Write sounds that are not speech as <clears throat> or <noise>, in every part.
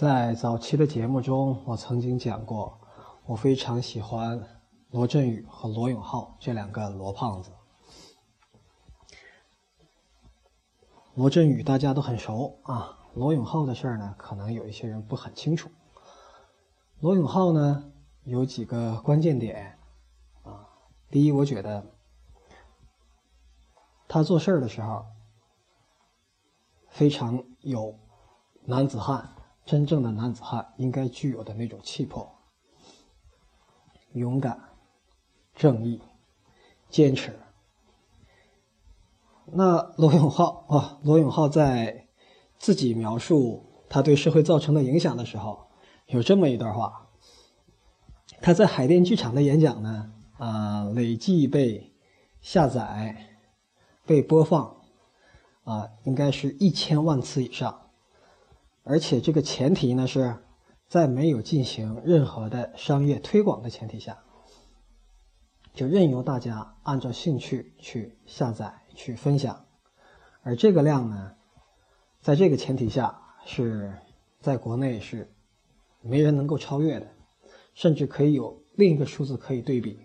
在早期的节目中，我曾经讲过，我非常喜欢罗振宇和罗永浩这两个罗胖子。罗振宇大家都很熟啊，罗永浩的事儿呢，可能有一些人不很清楚。罗永浩呢，有几个关键点啊。第一，我觉得他做事儿的时候非常有男子汉。真正的男子汉应该具有的那种气魄、勇敢、正义、坚持。那罗永浩啊，罗永浩在自己描述他对社会造成的影响的时候，有这么一段话：他在海淀剧场的演讲呢，啊，累计被下载、被播放，啊，应该是一千万次以上。而且这个前提呢，是在没有进行任何的商业推广的前提下，就任由大家按照兴趣去下载、去分享。而这个量呢，在这个前提下，是在国内是没人能够超越的，甚至可以有另一个数字可以对比，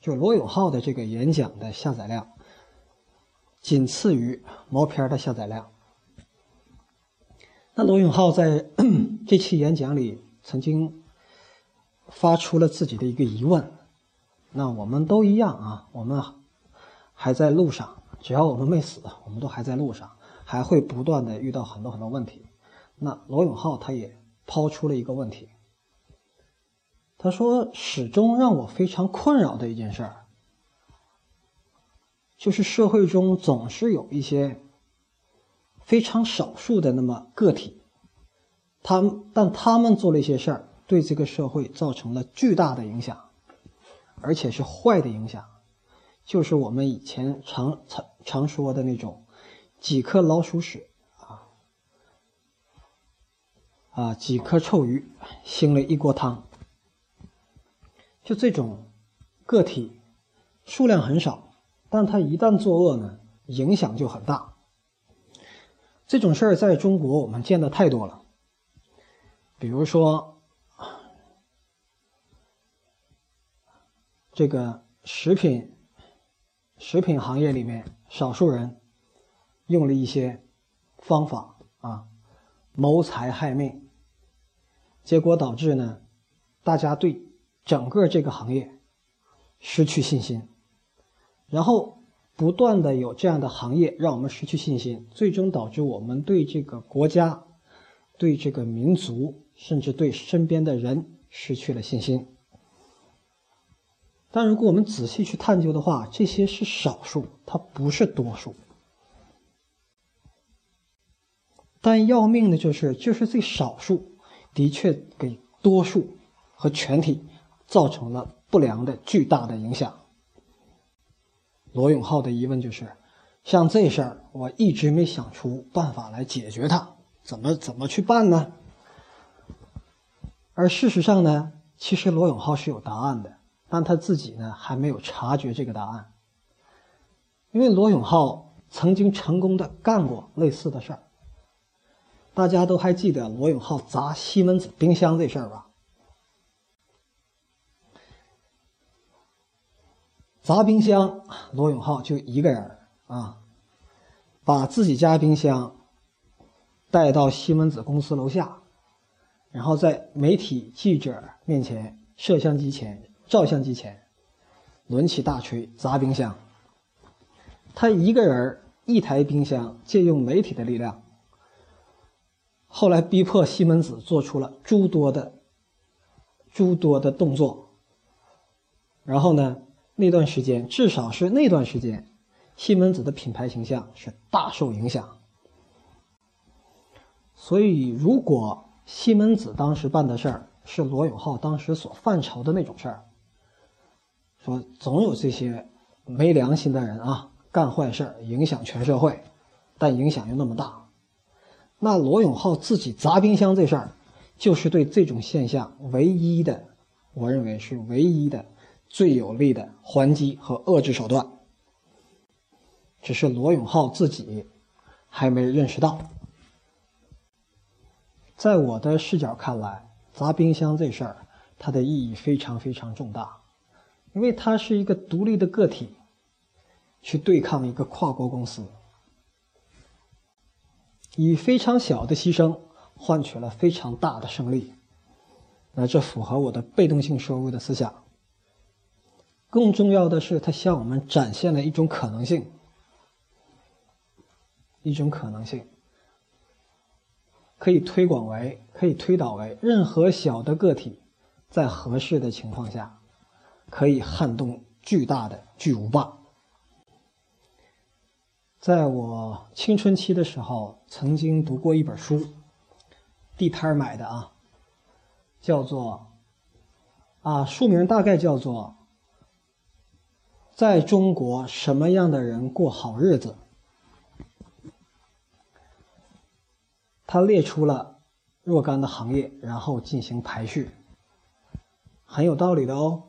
就罗永浩的这个演讲的下载量，仅次于毛片的下载量。那罗永浩在 <clears throat> 这期演讲里曾经发出了自己的一个疑问：那我们都一样啊，我们还在路上，只要我们没死，我们都还在路上，还会不断的遇到很多很多问题。那罗永浩他也抛出了一个问题，他说：“始终让我非常困扰的一件事儿，就是社会中总是有一些。”非常少数的那么个体，他们但他们做了一些事儿，对这个社会造成了巨大的影响，而且是坏的影响，就是我们以前常常常说的那种几颗老鼠屎啊啊几颗臭鱼腥了一锅汤，就这种个体数量很少，但他一旦作恶呢，影响就很大。这种事儿在中国我们见的太多了，比如说，这个食品食品行业里面，少数人用了一些方法啊，谋财害命，结果导致呢，大家对整个这个行业失去信心，然后。不断的有这样的行业让我们失去信心，最终导致我们对这个国家、对这个民族，甚至对身边的人失去了信心。但如果我们仔细去探究的话，这些是少数，它不是多数。但要命的就是，就是这少数的确给多数和全体造成了不良的巨大的影响。罗永浩的疑问就是：像这事儿，我一直没想出办法来解决它，怎么怎么去办呢？而事实上呢，其实罗永浩是有答案的，但他自己呢还没有察觉这个答案。因为罗永浩曾经成功的干过类似的事儿，大家都还记得罗永浩砸西门子冰箱这事儿吧？砸冰箱，罗永浩就一个人啊，把自己家冰箱带到西门子公司楼下，然后在媒体记者面前、摄像机前、照相机前，抡起大锤砸冰箱。他一个人一台冰箱，借用媒体的力量，后来逼迫西门子做出了诸多的、诸多的动作，然后呢？那段时间，至少是那段时间，西门子的品牌形象是大受影响。所以，如果西门子当时办的事儿是罗永浩当时所犯愁的那种事儿，说总有这些没良心的人啊干坏事儿，影响全社会，但影响又那么大，那罗永浩自己砸冰箱这事儿，就是对这种现象唯一的，我认为是唯一的。最有力的还击和遏制手段，只是罗永浩自己还没认识到。在我的视角看来，砸冰箱这事儿，它的意义非常非常重大，因为它是一个独立的个体，去对抗一个跨国公司，以非常小的牺牲换取了非常大的胜利。那这符合我的被动性收入的思想。更重要的是，它向我们展现了一种可能性，一种可能性。可以推广为，可以推导为，任何小的个体，在合适的情况下，可以撼动巨大的巨无霸。在我青春期的时候，曾经读过一本书，地摊买的啊，叫做，啊，书名大概叫做，在中国什么样的人过好日子。他列出了若干的行业，然后进行排序，很有道理的哦。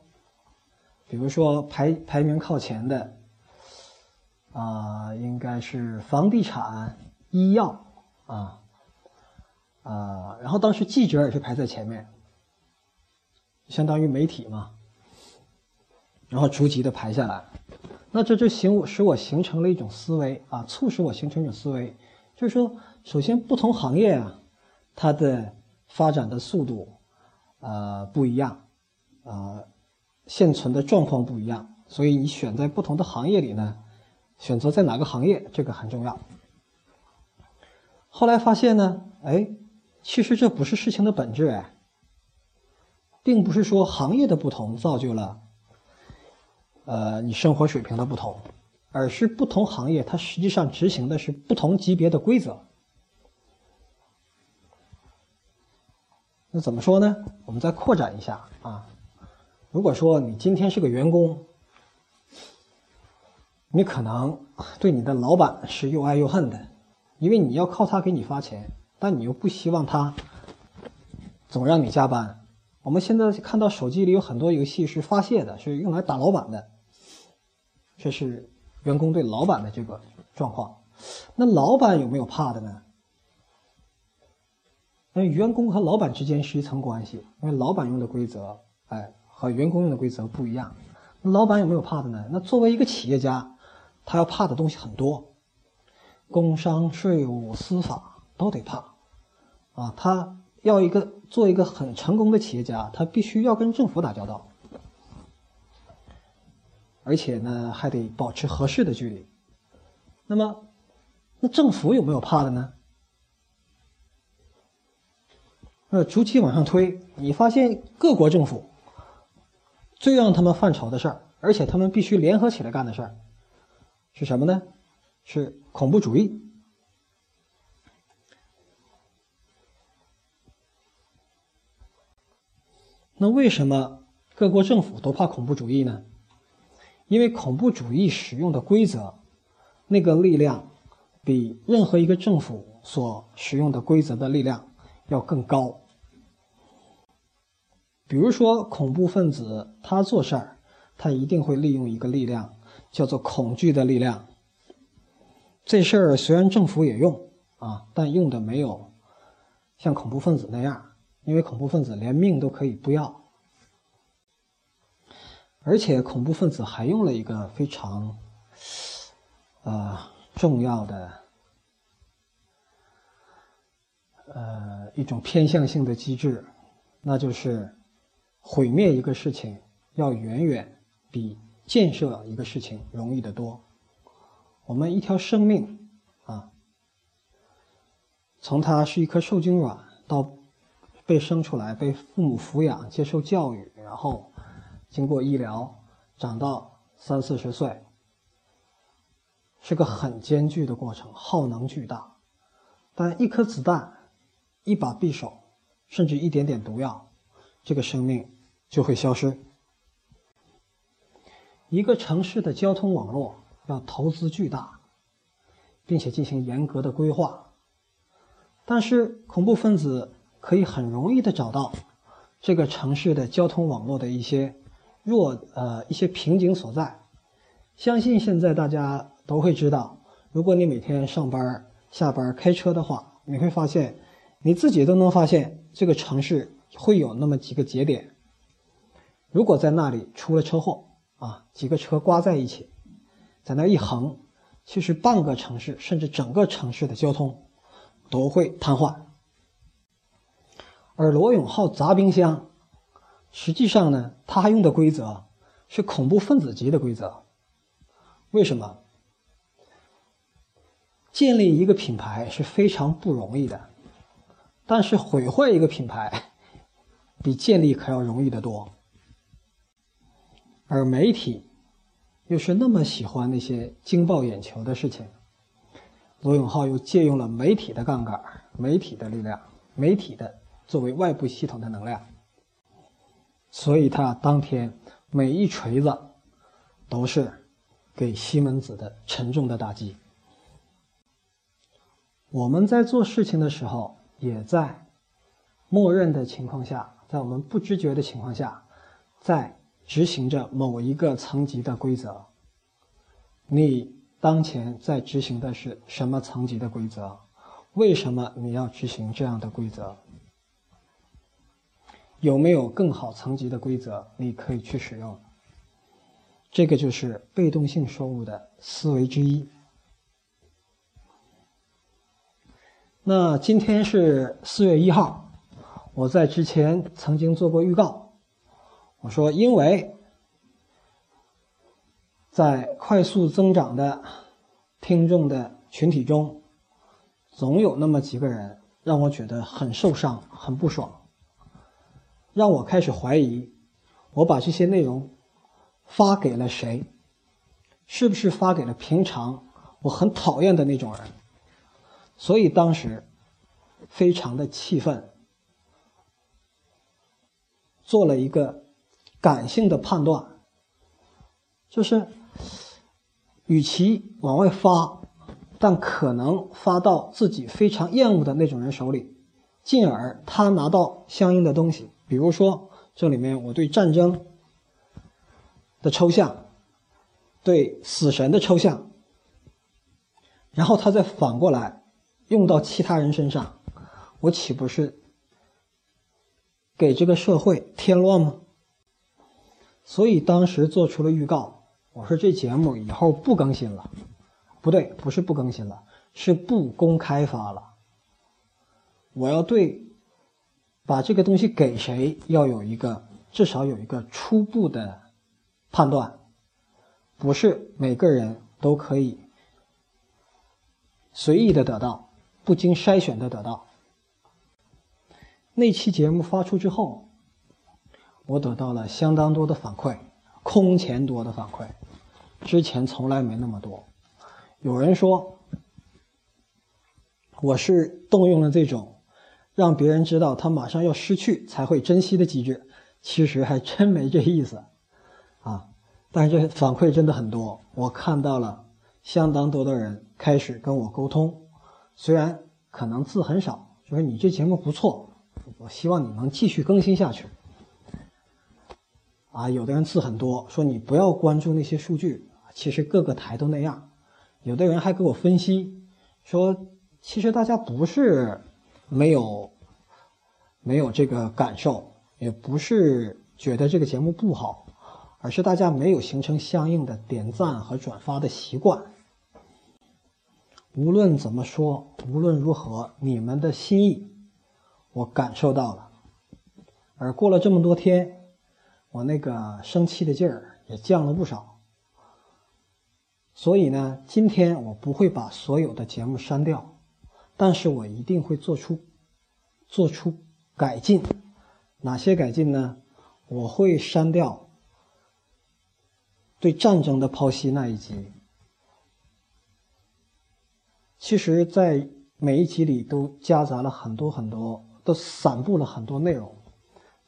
比如说排排名靠前的，啊，应该是房地产、医药啊，啊，然后当时记者也是排在前面，相当于媒体嘛，然后逐级的排下来，那这就形使我形成了一种思维啊，促使我形成一种思维，就是说。首先，不同行业啊，它的发展的速度，呃，不一样，啊，现存的状况不一样，所以你选在不同的行业里呢，选择在哪个行业，这个很重要。后来发现呢，哎，其实这不是事情的本质哎，并不是说行业的不同造就了，呃，你生活水平的不同，而是不同行业它实际上执行的是不同级别的规则。那怎么说呢？我们再扩展一下啊。如果说你今天是个员工，你可能对你的老板是又爱又恨的，因为你要靠他给你发钱，但你又不希望他总让你加班。我们现在看到手机里有很多游戏是发泄的，是用来打老板的，这是员工对老板的这个状况。那老板有没有怕的呢？那员工和老板之间是一层关系，因为老板用的规则，哎，和员工用的规则不一样。老板有没有怕的呢？那作为一个企业家，他要怕的东西很多，工商税务司法都得怕，啊，他要一个做一个很成功的企业家，他必须要跟政府打交道，而且呢，还得保持合适的距离。那么，那政府有没有怕的呢？呃，逐级往上推，你发现各国政府最让他们犯愁的事儿，而且他们必须联合起来干的事儿，是什么呢？是恐怖主义。那为什么各国政府都怕恐怖主义呢？因为恐怖主义使用的规则，那个力量比任何一个政府所使用的规则的力量。要更高。比如说，恐怖分子他做事儿，他一定会利用一个力量，叫做恐惧的力量。这事儿虽然政府也用啊，但用的没有像恐怖分子那样，因为恐怖分子连命都可以不要。而且，恐怖分子还用了一个非常呃重要的。呃，一种偏向性的机制，那就是毁灭一个事情要远远比建设一个事情容易得多。我们一条生命啊，从它是一颗受精卵到被生出来、被父母抚养、接受教育，然后经过医疗长到三四十岁，是个很艰巨的过程，耗能巨大。但一颗子弹。一把匕首，甚至一点点毒药，这个生命就会消失。一个城市的交通网络要投资巨大，并且进行严格的规划，但是恐怖分子可以很容易的找到这个城市的交通网络的一些弱呃一些瓶颈所在。相信现在大家都会知道，如果你每天上班下班开车的话，你会发现。你自己都能发现这个城市会有那么几个节点，如果在那里出了车祸啊，几个车刮在一起，在那一横，其实半个城市甚至整个城市的交通都会瘫痪。而罗永浩砸冰箱，实际上呢，他还用的规则是恐怖分子级的规则。为什么？建立一个品牌是非常不容易的。但是毁坏一个品牌，比建立可要容易得多。而媒体又是那么喜欢那些惊爆眼球的事情，罗永浩又借用了媒体的杠杆、媒体的力量、媒体的作为外部系统的能量，所以他当天每一锤子都是给西门子的沉重的打击。我们在做事情的时候。也在默认的情况下，在我们不知觉的情况下，在执行着某一个层级的规则。你当前在执行的是什么层级的规则？为什么你要执行这样的规则？有没有更好层级的规则你可以去使用？这个就是被动性收入的思维之一。那今天是四月一号，我在之前曾经做过预告，我说，因为在快速增长的听众的群体中，总有那么几个人让我觉得很受伤、很不爽，让我开始怀疑，我把这些内容发给了谁？是不是发给了平常我很讨厌的那种人？所以当时非常的气愤，做了一个感性的判断，就是与其往外发，但可能发到自己非常厌恶的那种人手里，进而他拿到相应的东西，比如说这里面我对战争的抽象，对死神的抽象，然后他再反过来。用到其他人身上，我岂不是给这个社会添乱吗？所以当时做出了预告，我说这节目以后不更新了，不对，不是不更新了，是不公开发了。我要对把这个东西给谁，要有一个至少有一个初步的判断，不是每个人都可以随意的得到。不经筛选的得到。那期节目发出之后，我得到了相当多的反馈，空前多的反馈，之前从来没那么多。有人说我是动用了这种让别人知道他马上要失去才会珍惜的机制，其实还真没这意思啊。但是这反馈真的很多，我看到了相当多的人开始跟我沟通。虽然可能字很少，就是你这节目不错，我希望你能继续更新下去。啊，有的人字很多，说你不要关注那些数据，其实各个台都那样。有的人还给我分析，说其实大家不是没有没有这个感受，也不是觉得这个节目不好，而是大家没有形成相应的点赞和转发的习惯。无论怎么说，无论如何，你们的心意我感受到了。而过了这么多天，我那个生气的劲儿也降了不少。所以呢，今天我不会把所有的节目删掉，但是我一定会做出做出改进。哪些改进呢？我会删掉对战争的剖析那一集。其实，在每一集里都夹杂了很多很多，都散布了很多内容。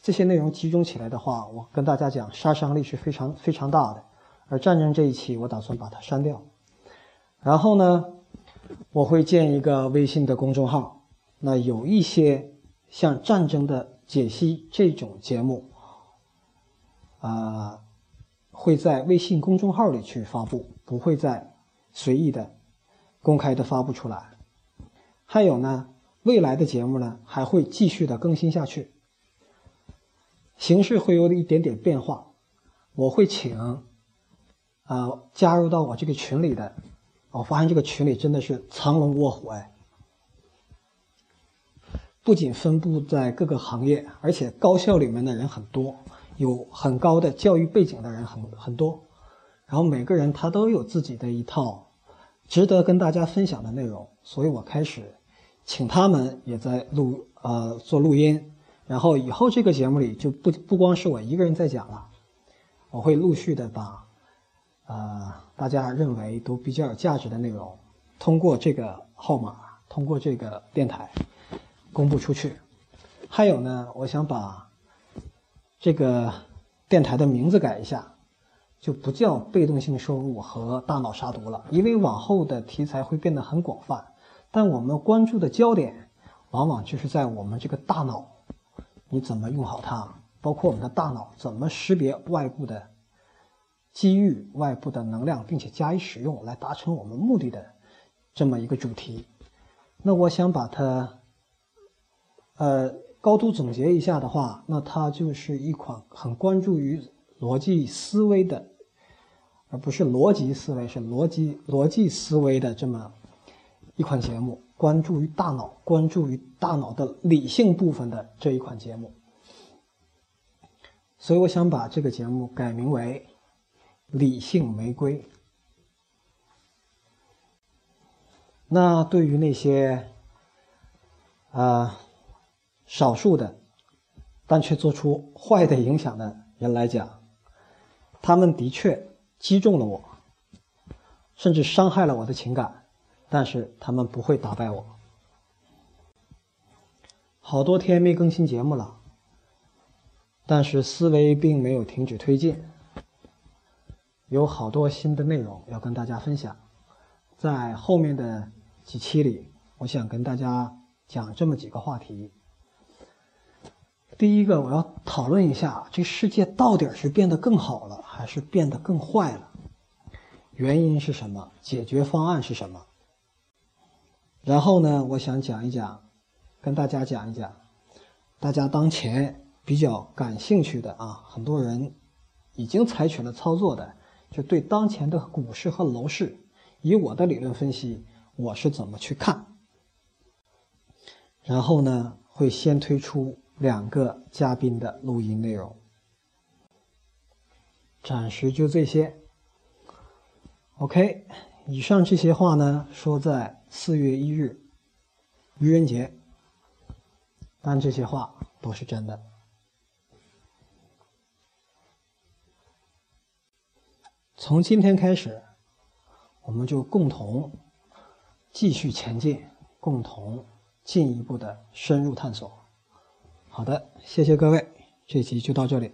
这些内容集中起来的话，我跟大家讲，杀伤力是非常非常大的。而战争这一期，我打算把它删掉。然后呢，我会建一个微信的公众号。那有一些像战争的解析这种节目，啊，会在微信公众号里去发布，不会再随意的。公开的发布出来，还有呢，未来的节目呢还会继续的更新下去，形式会有一点点变化。我会请啊加入到我这个群里的，我发现这个群里真的是藏龙卧虎哎，不仅分布在各个行业，而且高校里面的人很多，有很高的教育背景的人很很多，然后每个人他都有自己的一套值得跟大家分享的内容，所以我开始。请他们也在录呃做录音，然后以后这个节目里就不不光是我一个人在讲了，我会陆续的把呃大家认为都比较有价值的内容，通过这个号码，通过这个电台公布出去。还有呢，我想把这个电台的名字改一下，就不叫被动性收入和大脑杀毒了，因为往后的题材会变得很广泛。但我们关注的焦点，往往就是在我们这个大脑，你怎么用好它？包括我们的大脑怎么识别外部的机遇、外部的能量，并且加以使用，来达成我们目的的这么一个主题。那我想把它，呃，高度总结一下的话，那它就是一款很关注于逻辑思维的，而不是逻辑思维，是逻辑逻辑思维的这么。一款节目关注于大脑，关注于大脑的理性部分的这一款节目，所以我想把这个节目改名为《理性玫瑰》。那对于那些啊少数的，但却做出坏的影响的人来讲，他们的确击中了我，甚至伤害了我的情感。但是他们不会打败我。好多天没更新节目了，但是思维并没有停止推进，有好多新的内容要跟大家分享。在后面的几期里，我想跟大家讲这么几个话题。第一个，我要讨论一下这世界到底是变得更好了，还是变得更坏了？原因是什么？解决方案是什么？然后呢，我想讲一讲，跟大家讲一讲，大家当前比较感兴趣的啊，很多人已经采取了操作的，就对当前的股市和楼市，以我的理论分析，我是怎么去看。然后呢，会先推出两个嘉宾的录音内容，暂时就这些。OK。以上这些话呢，说在四月一日，愚人节，但这些话都是真的。从今天开始，我们就共同继续前进，共同进一步的深入探索。好的，谢谢各位，这集就到这里。